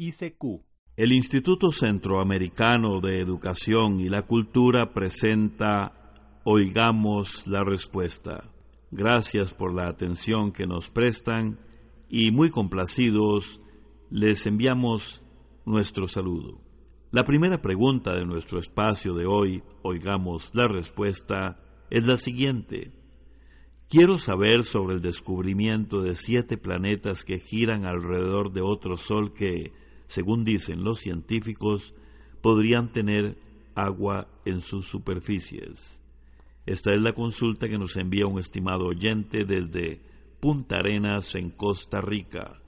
ICQ. El Instituto Centroamericano de Educación y la Cultura presenta Oigamos la Respuesta. Gracias por la atención que nos prestan y muy complacidos les enviamos nuestro saludo. La primera pregunta de nuestro espacio de hoy, Oigamos la Respuesta, es la siguiente. Quiero saber sobre el descubrimiento de siete planetas que giran alrededor de otro sol que, según dicen los científicos, podrían tener agua en sus superficies. Esta es la consulta que nos envía un estimado oyente desde Punta Arenas en Costa Rica.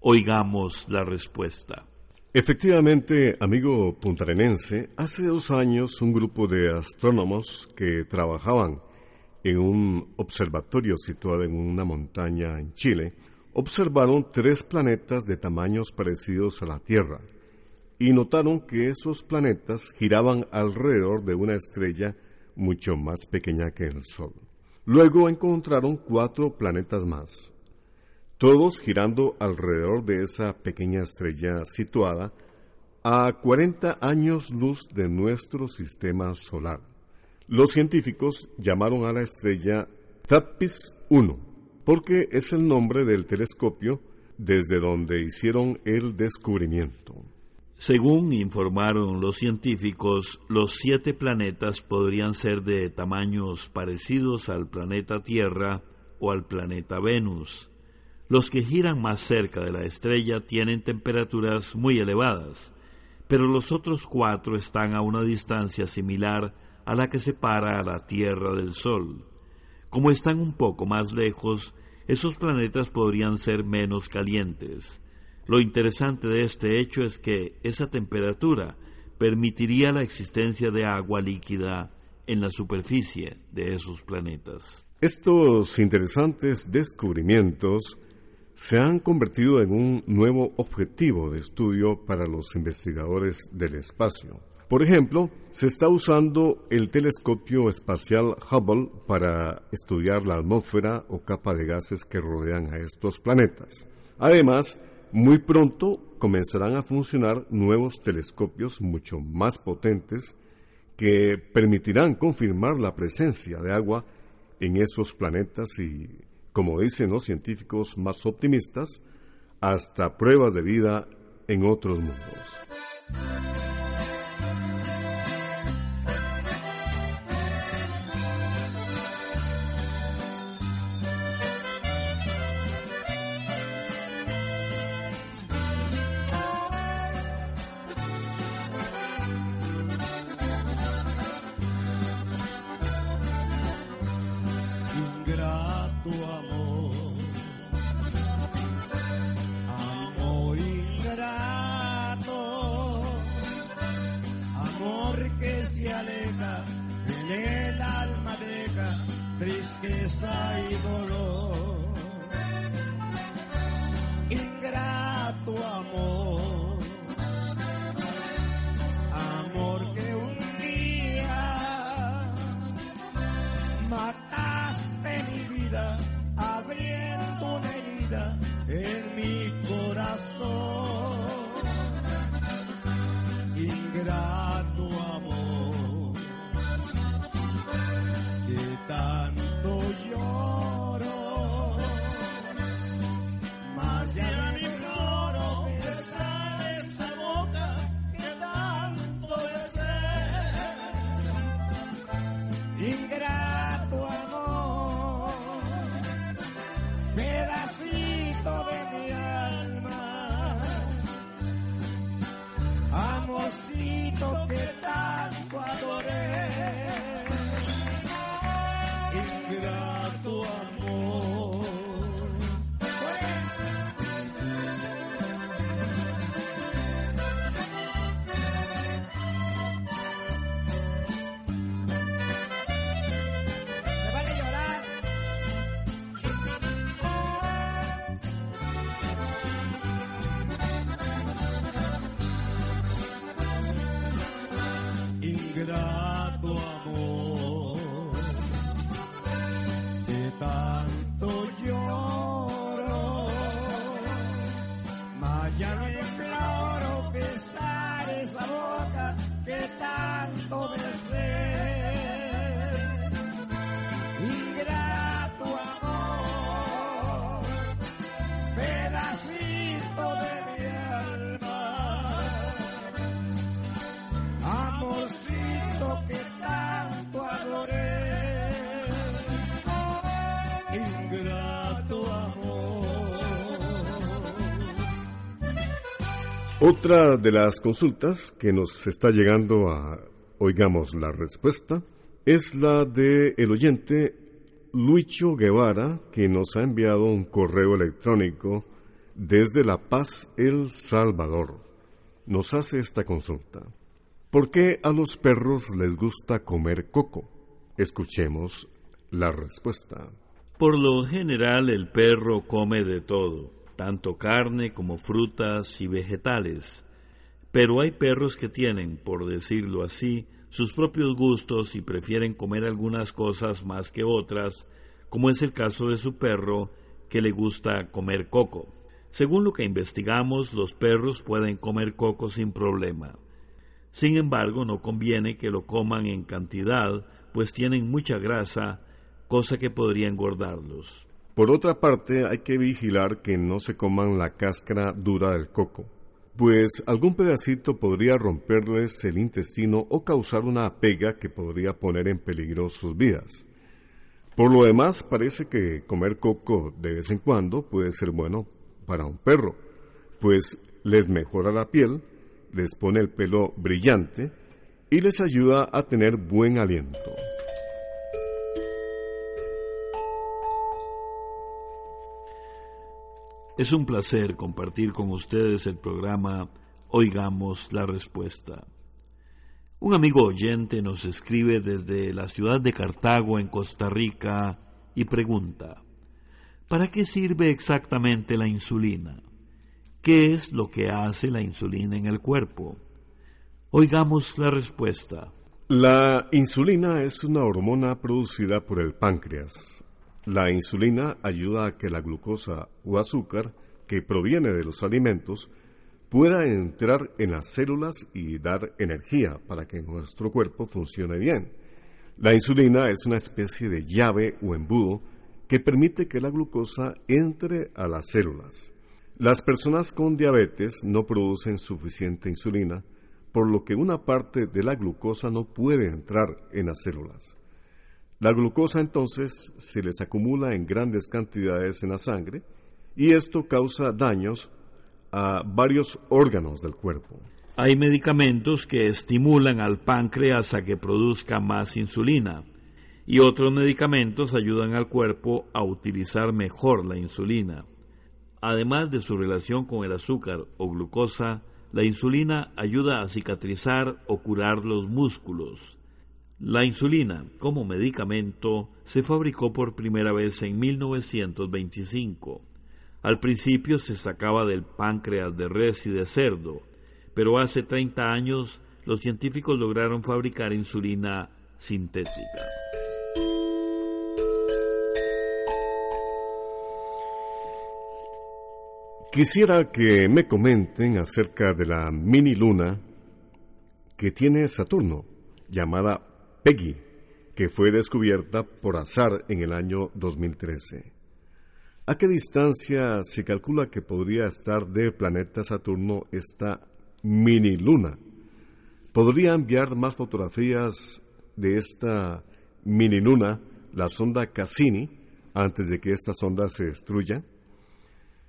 Oigamos la respuesta. Efectivamente, amigo puntarenense, hace dos años un grupo de astrónomos que trabajaban en un observatorio situado en una montaña en Chile, observaron tres planetas de tamaños parecidos a la Tierra y notaron que esos planetas giraban alrededor de una estrella mucho más pequeña que el Sol. Luego encontraron cuatro planetas más, todos girando alrededor de esa pequeña estrella situada a 40 años luz de nuestro sistema solar. Los científicos llamaron a la estrella TAPPIS 1 porque es el nombre del telescopio desde donde hicieron el descubrimiento. Según informaron los científicos, los siete planetas podrían ser de tamaños parecidos al planeta Tierra o al planeta Venus. Los que giran más cerca de la estrella tienen temperaturas muy elevadas, pero los otros cuatro están a una distancia similar a la que separa a la Tierra del Sol. Como están un poco más lejos, esos planetas podrían ser menos calientes. Lo interesante de este hecho es que esa temperatura permitiría la existencia de agua líquida en la superficie de esos planetas. Estos interesantes descubrimientos se han convertido en un nuevo objetivo de estudio para los investigadores del espacio. Por ejemplo, se está usando el telescopio espacial Hubble para estudiar la atmósfera o capa de gases que rodean a estos planetas. Además, muy pronto comenzarán a funcionar nuevos telescopios mucho más potentes que permitirán confirmar la presencia de agua en esos planetas y, como dicen los científicos más optimistas, hasta pruebas de vida en otros mundos. Otra de las consultas que nos está llegando a Oigamos la Respuesta es la de el oyente Luicho Guevara, que nos ha enviado un correo electrónico desde La Paz, El Salvador. Nos hace esta consulta. ¿Por qué a los perros les gusta comer coco? Escuchemos la respuesta. Por lo general el perro come de todo, tanto carne como frutas y vegetales. Pero hay perros que tienen, por decirlo así, sus propios gustos y prefieren comer algunas cosas más que otras, como es el caso de su perro que le gusta comer coco. Según lo que investigamos, los perros pueden comer coco sin problema. Sin embargo, no conviene que lo coman en cantidad, pues tienen mucha grasa, cosa que podría engordarlos. Por otra parte, hay que vigilar que no se coman la cáscara dura del coco, pues algún pedacito podría romperles el intestino o causar una pega que podría poner en peligro sus vidas. Por lo demás, parece que comer coco de vez en cuando puede ser bueno para un perro, pues les mejora la piel, les pone el pelo brillante y les ayuda a tener buen aliento. Es un placer compartir con ustedes el programa Oigamos la Respuesta. Un amigo oyente nos escribe desde la ciudad de Cartago, en Costa Rica, y pregunta, ¿para qué sirve exactamente la insulina? ¿Qué es lo que hace la insulina en el cuerpo? Oigamos la respuesta. La insulina es una hormona producida por el páncreas. La insulina ayuda a que la glucosa o azúcar que proviene de los alimentos pueda entrar en las células y dar energía para que nuestro cuerpo funcione bien. La insulina es una especie de llave o embudo que permite que la glucosa entre a las células. Las personas con diabetes no producen suficiente insulina, por lo que una parte de la glucosa no puede entrar en las células. La glucosa entonces se les acumula en grandes cantidades en la sangre y esto causa daños a varios órganos del cuerpo. Hay medicamentos que estimulan al páncreas a que produzca más insulina y otros medicamentos ayudan al cuerpo a utilizar mejor la insulina. Además de su relación con el azúcar o glucosa, la insulina ayuda a cicatrizar o curar los músculos. La insulina, como medicamento, se fabricó por primera vez en 1925. Al principio se sacaba del páncreas de res y de cerdo, pero hace 30 años los científicos lograron fabricar insulina sintética. Quisiera que me comenten acerca de la mini luna que tiene Saturno, llamada Peggy, que fue descubierta por azar en el año 2013. ¿A qué distancia se calcula que podría estar del planeta Saturno esta mini luna? ¿Podría enviar más fotografías de esta mini luna la sonda Cassini antes de que esta sonda se destruya?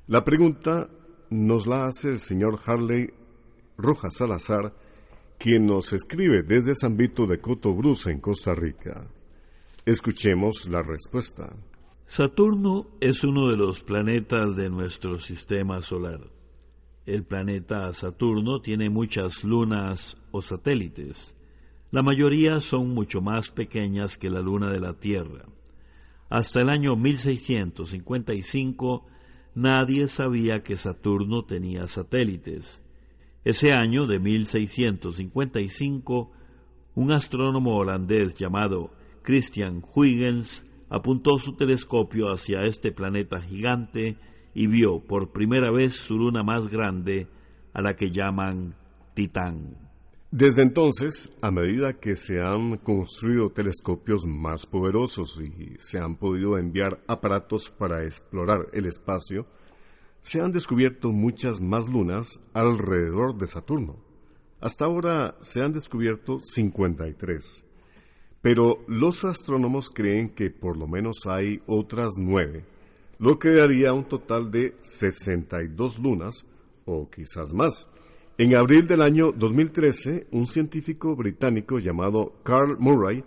La pregunta nos la hace el señor Harley Rojas Salazar, quien nos escribe desde San Vito de Cotobruz, en Costa Rica. Escuchemos la respuesta. Saturno es uno de los planetas de nuestro sistema solar. El planeta Saturno tiene muchas lunas o satélites. La mayoría son mucho más pequeñas que la luna de la Tierra. Hasta el año 1655 nadie sabía que Saturno tenía satélites. Ese año de 1655, un astrónomo holandés llamado Christian Huygens apuntó su telescopio hacia este planeta gigante y vio por primera vez su luna más grande, a la que llaman Titán. Desde entonces, a medida que se han construido telescopios más poderosos y se han podido enviar aparatos para explorar el espacio, se han descubierto muchas más lunas alrededor de Saturno. Hasta ahora se han descubierto 53, pero los astrónomos creen que por lo menos hay otras nueve, lo que daría un total de 62 lunas o quizás más. En abril del año 2013, un científico británico llamado Carl Murray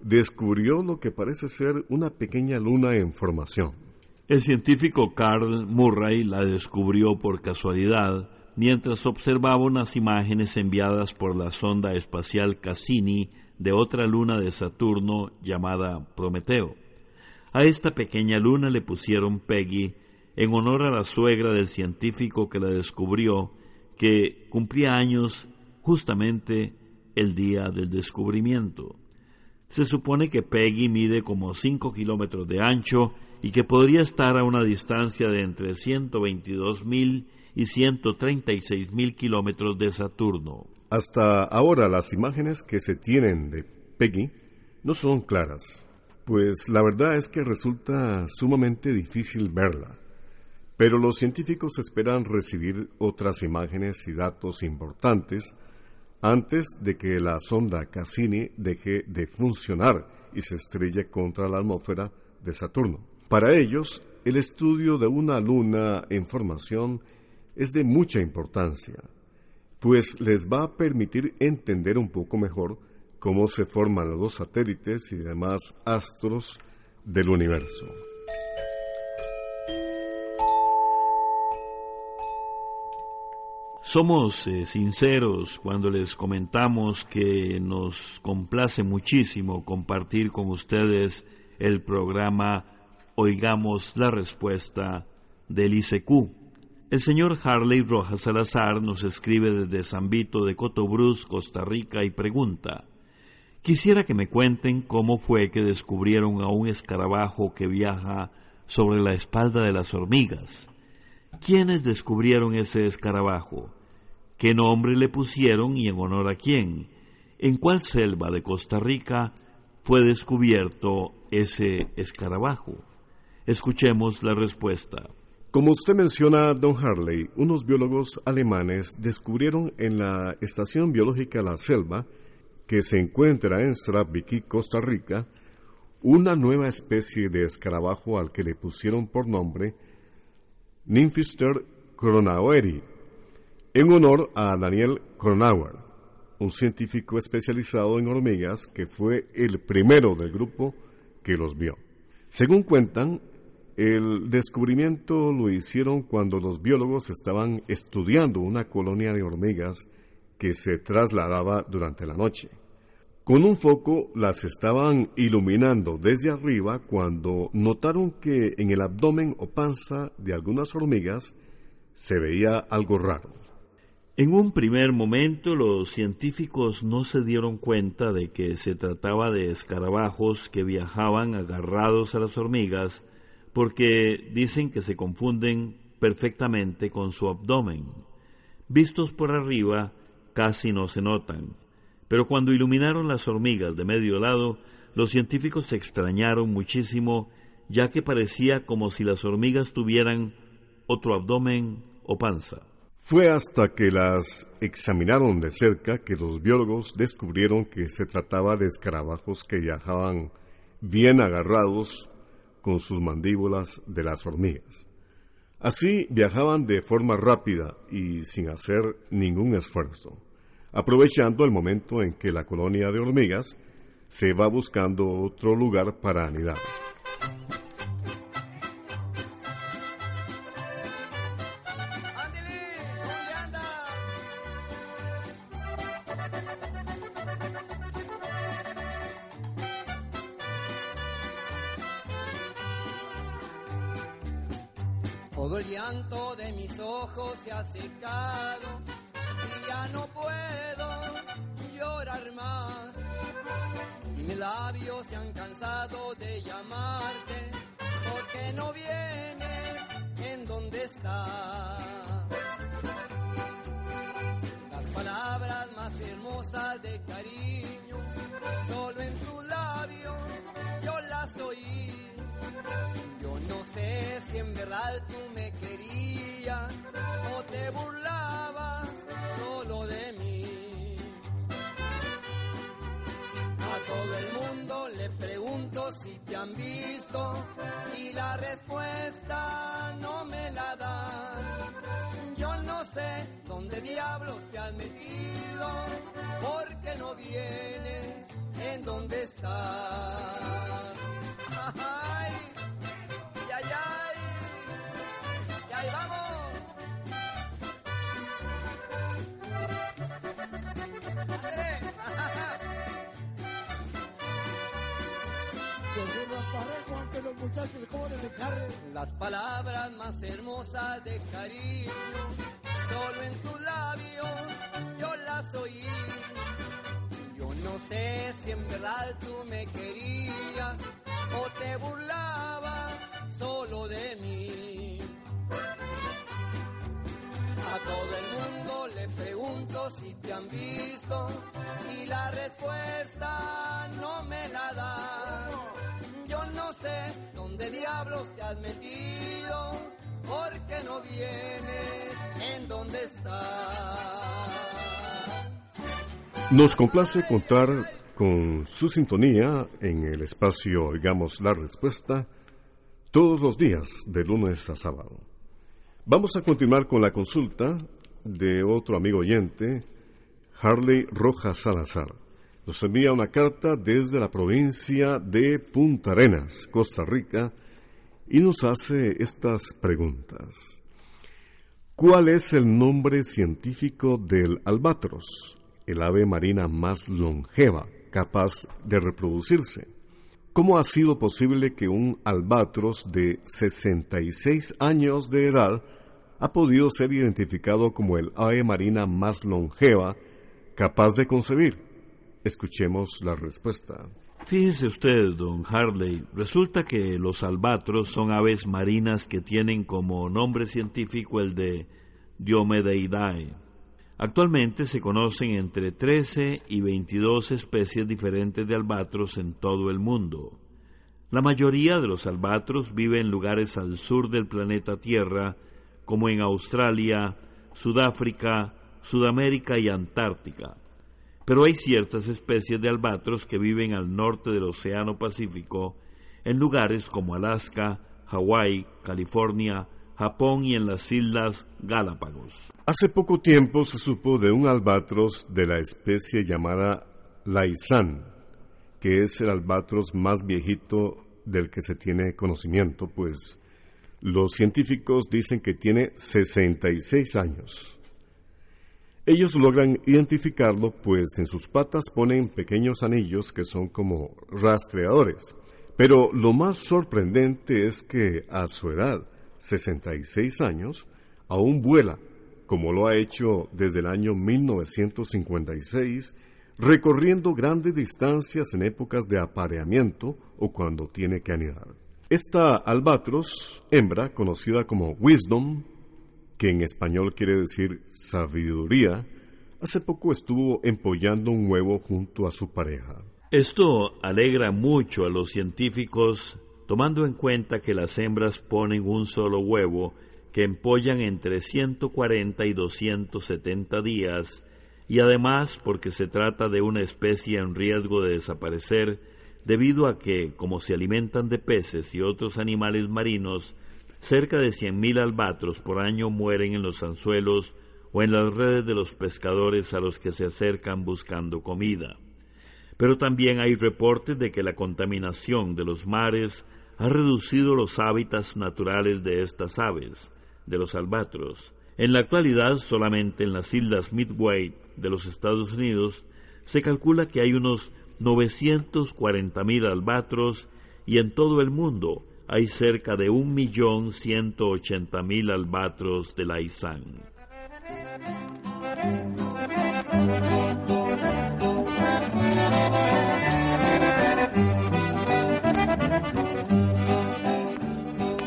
descubrió lo que parece ser una pequeña luna en formación. El científico Carl Murray la descubrió por casualidad mientras observaba unas imágenes enviadas por la sonda espacial Cassini de otra luna de Saturno llamada Prometeo. A esta pequeña luna le pusieron Peggy en honor a la suegra del científico que la descubrió que cumplía años justamente el día del descubrimiento. Se supone que Peggy mide como 5 kilómetros de ancho y que podría estar a una distancia de entre 122 mil y 136 mil kilómetros de Saturno. Hasta ahora las imágenes que se tienen de Peggy no son claras, pues la verdad es que resulta sumamente difícil verla. Pero los científicos esperan recibir otras imágenes y datos importantes antes de que la sonda Cassini deje de funcionar y se estrelle contra la atmósfera de Saturno. Para ellos, el estudio de una luna en formación es de mucha importancia, pues les va a permitir entender un poco mejor cómo se forman los satélites y demás astros del universo. Somos eh, sinceros cuando les comentamos que nos complace muchísimo compartir con ustedes el programa Oigamos la Respuesta del ICQ. El señor Harley Rojas Salazar nos escribe desde San Vito de Cotobruz, Costa Rica, y pregunta, Quisiera que me cuenten cómo fue que descubrieron a un escarabajo que viaja sobre la espalda de las hormigas. ¿Quiénes descubrieron ese escarabajo? qué nombre le pusieron y en honor a quién, en cuál selva de Costa Rica fue descubierto ese escarabajo. Escuchemos la respuesta. Como usted menciona, don Harley, unos biólogos alemanes descubrieron en la Estación Biológica La Selva, que se encuentra en Straviki, Costa Rica, una nueva especie de escarabajo al que le pusieron por nombre Nymphister cronaueri, en honor a Daniel Cronauer, un científico especializado en hormigas que fue el primero del grupo que los vio. Según cuentan, el descubrimiento lo hicieron cuando los biólogos estaban estudiando una colonia de hormigas que se trasladaba durante la noche. Con un foco las estaban iluminando desde arriba cuando notaron que en el abdomen o panza de algunas hormigas se veía algo raro. En un primer momento los científicos no se dieron cuenta de que se trataba de escarabajos que viajaban agarrados a las hormigas porque dicen que se confunden perfectamente con su abdomen. Vistos por arriba casi no se notan, pero cuando iluminaron las hormigas de medio lado, los científicos se extrañaron muchísimo ya que parecía como si las hormigas tuvieran otro abdomen o panza. Fue hasta que las examinaron de cerca que los biólogos descubrieron que se trataba de escarabajos que viajaban bien agarrados con sus mandíbulas de las hormigas. Así viajaban de forma rápida y sin hacer ningún esfuerzo. aprovechando el momento en que la colonia de hormigas se va buscando otro lugar para anidar. Todo el llanto de mis ojos se ha secado y ya no puedo llorar más. Y mis labios se han cansado de llamarte porque no vienes en donde estás. Las palabras más hermosas de cariño, solo en tus labios yo las oí. Yo no sé si en verdad tú me querías o te burlabas solo de mí. A todo el mundo le pregunto si te han visto y la respuesta no me la dan. Yo no sé dónde diablos te has metido, porque no vienes en dónde estás. Los muchachos jóvenes de carne. Las palabras más hermosas de cariño, solo en tus labios yo las oí. Yo no sé si en verdad tú me querías o te burlabas solo de mí. A todo el mundo le pregunto si te han visto y la respuesta no me la dan. Sé diablos te has metido, porque no vienes en dónde estás. Nos complace contar con su sintonía en el espacio Digamos la Respuesta todos los días de lunes a sábado. Vamos a continuar con la consulta de otro amigo oyente, Harley Rojas Salazar. Nos envía una carta desde la provincia de Punta Arenas, Costa Rica, y nos hace estas preguntas. ¿Cuál es el nombre científico del albatros, el ave marina más longeva, capaz de reproducirse? ¿Cómo ha sido posible que un albatros de 66 años de edad ha podido ser identificado como el ave marina más longeva capaz de concebir? Escuchemos la respuesta. Fíjese usted, don Harley, resulta que los albatros son aves marinas que tienen como nombre científico el de Diomedeidae. Actualmente se conocen entre 13 y 22 especies diferentes de albatros en todo el mundo. La mayoría de los albatros viven en lugares al sur del planeta Tierra, como en Australia, Sudáfrica, Sudamérica y Antártica. Pero hay ciertas especies de albatros que viven al norte del Océano Pacífico, en lugares como Alaska, Hawái, California, Japón y en las Islas Galápagos. Hace poco tiempo se supo de un albatros de la especie llamada Laizán, que es el albatros más viejito del que se tiene conocimiento, pues los científicos dicen que tiene 66 años. Ellos logran identificarlo, pues en sus patas ponen pequeños anillos que son como rastreadores. Pero lo más sorprendente es que a su edad, 66 años, aún vuela, como lo ha hecho desde el año 1956, recorriendo grandes distancias en épocas de apareamiento o cuando tiene que anidar. Esta albatros, hembra, conocida como Wisdom, que en español quiere decir sabiduría, hace poco estuvo empollando un huevo junto a su pareja. Esto alegra mucho a los científicos, tomando en cuenta que las hembras ponen un solo huevo que empollan entre 140 y 270 días, y además porque se trata de una especie en riesgo de desaparecer, debido a que, como se alimentan de peces y otros animales marinos, cerca de 100.000 albatros por año mueren en los anzuelos o en las redes de los pescadores a los que se acercan buscando comida. Pero también hay reportes de que la contaminación de los mares ha reducido los hábitats naturales de estas aves, de los albatros. En la actualidad, solamente en las islas Midway de los Estados Unidos, se calcula que hay unos 940.000 albatros y en todo el mundo hay cerca de 1.180.000 albatros de la ISAN.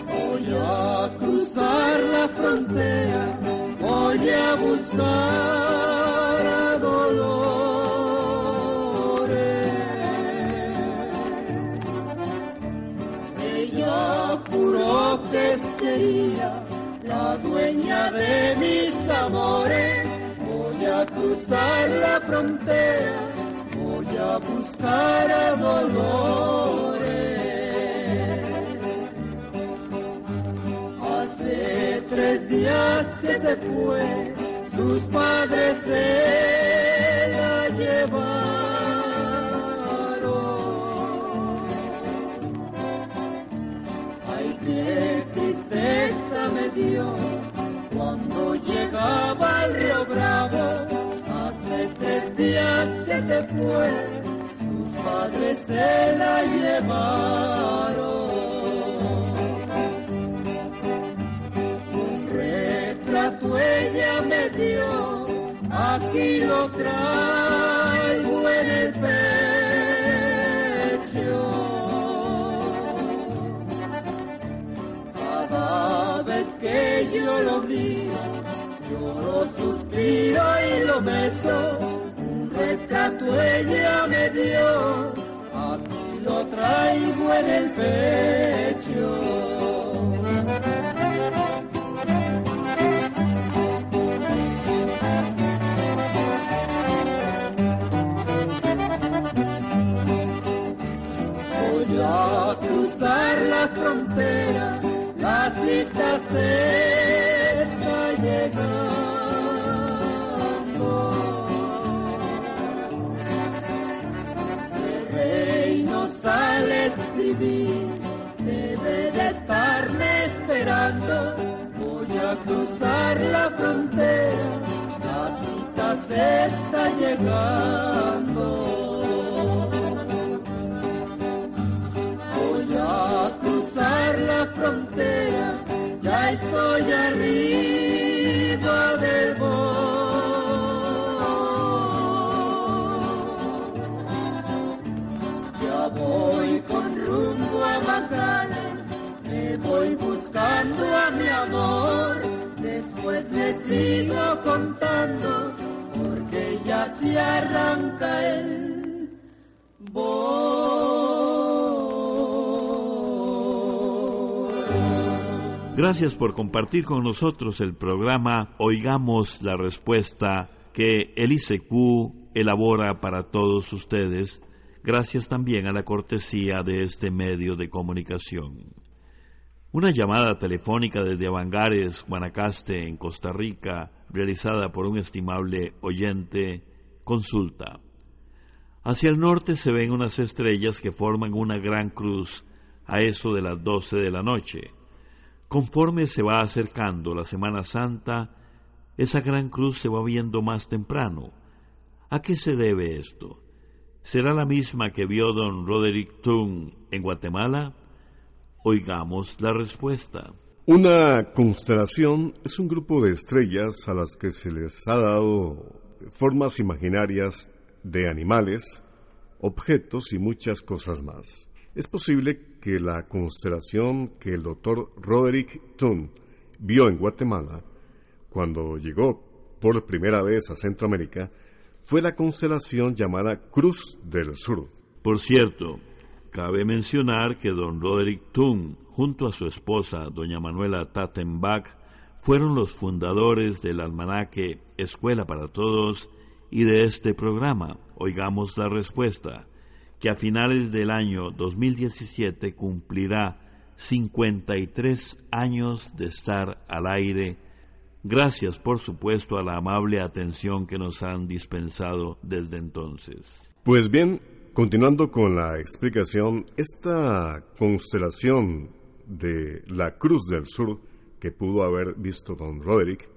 Voy a cruzar la frontera, voy a buscar Ella juró que sería la dueña de mis amores. Voy a cruzar la frontera, voy a buscar a Dolores. Hace tres días que se fue, sus padres se se fue, sus padres se la llevaron. Un retrato ella me dio, aquí lo traigo en el pecho. Cada vez que yo lo vi, yo suspiro y lo beso. Cruzar la frontera, la cita se la frontera, la cita se está llegando. Voy a cruzar la frontera, ya estoy arriba del bosque. Ya voy con rumbo a Macala, me voy buscando a mi amor. Sigo contando, porque ya se arranca el Gracias por compartir con nosotros el programa Oigamos la Respuesta que el ICQ elabora para todos ustedes, gracias también a la cortesía de este medio de comunicación. Una llamada telefónica desde Avangares, Guanacaste, en Costa Rica, realizada por un estimable oyente, consulta. Hacia el norte se ven unas estrellas que forman una gran cruz a eso de las doce de la noche. Conforme se va acercando la Semana Santa, esa gran cruz se va viendo más temprano. ¿A qué se debe esto? ¿Será la misma que vio don Roderick Tung en Guatemala? Oigamos la respuesta. Una constelación es un grupo de estrellas a las que se les ha dado formas imaginarias de animales, objetos y muchas cosas más. Es posible que la constelación que el doctor Roderick Thun vio en Guatemala cuando llegó por primera vez a Centroamérica fue la constelación llamada Cruz del Sur. Por cierto, cabe mencionar que don Roderick Thun, junto a su esposa, doña Manuela Tattenbach, fueron los fundadores del almanaque Escuela para Todos y de este programa, Oigamos la Respuesta, que a finales del año 2017 cumplirá 53 años de estar al aire Gracias, por supuesto, a la amable atención que nos han dispensado desde entonces. Pues bien, continuando con la explicación, esta constelación de la Cruz del Sur que pudo haber visto don Roderick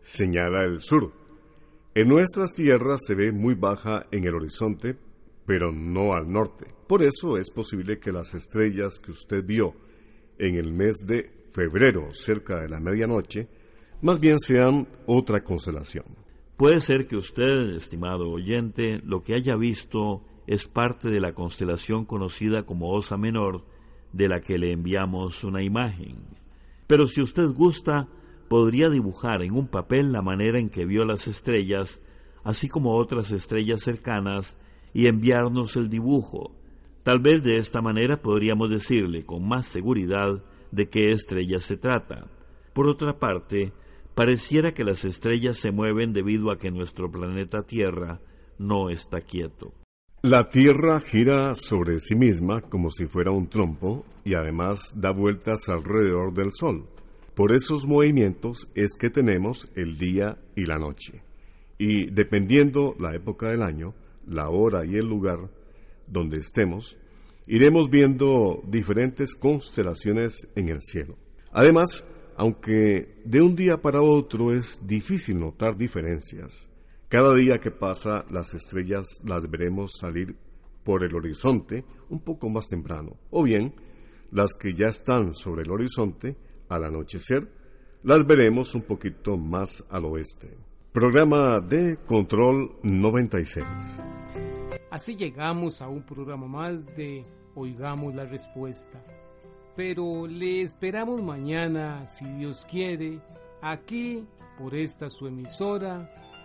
señala el sur. En nuestras tierras se ve muy baja en el horizonte, pero no al norte. Por eso es posible que las estrellas que usted vio en el mes de febrero, cerca de la medianoche, más bien sean otra constelación. Puede ser que usted, estimado oyente, lo que haya visto es parte de la constelación conocida como Osa Menor, de la que le enviamos una imagen. Pero si usted gusta, podría dibujar en un papel la manera en que vio las estrellas, así como otras estrellas cercanas, y enviarnos el dibujo. Tal vez de esta manera podríamos decirle con más seguridad de qué estrella se trata. Por otra parte, pareciera que las estrellas se mueven debido a que nuestro planeta Tierra no está quieto. La Tierra gira sobre sí misma como si fuera un trompo y además da vueltas alrededor del Sol. Por esos movimientos es que tenemos el día y la noche. Y dependiendo la época del año, la hora y el lugar donde estemos, iremos viendo diferentes constelaciones en el cielo. Además, aunque de un día para otro es difícil notar diferencias, cada día que pasa las estrellas las veremos salir por el horizonte un poco más temprano, o bien las que ya están sobre el horizonte al anochecer, las veremos un poquito más al oeste. Programa de Control 96. Así llegamos a un programa más de Oigamos la Respuesta. Pero le esperamos mañana, si Dios quiere, aquí por esta su emisora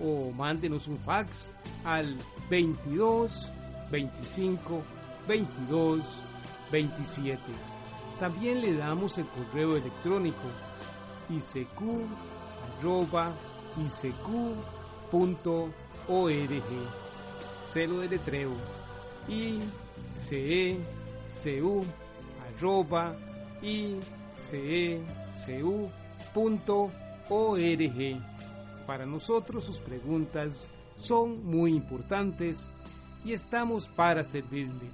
o mándenos un fax al 22 25 22 27. También le damos el correo electrónico isq.org. Celo de letreo icecu arroba. Para nosotros sus preguntas son muy importantes y estamos para servirle.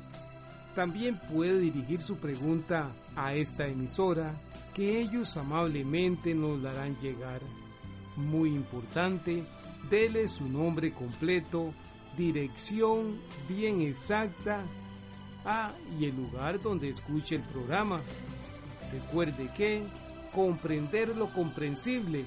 También puede dirigir su pregunta a esta emisora que ellos amablemente nos darán llegar. Muy importante, dele su nombre completo, dirección bien exacta ah, y el lugar donde escuche el programa. Recuerde que comprender lo comprensible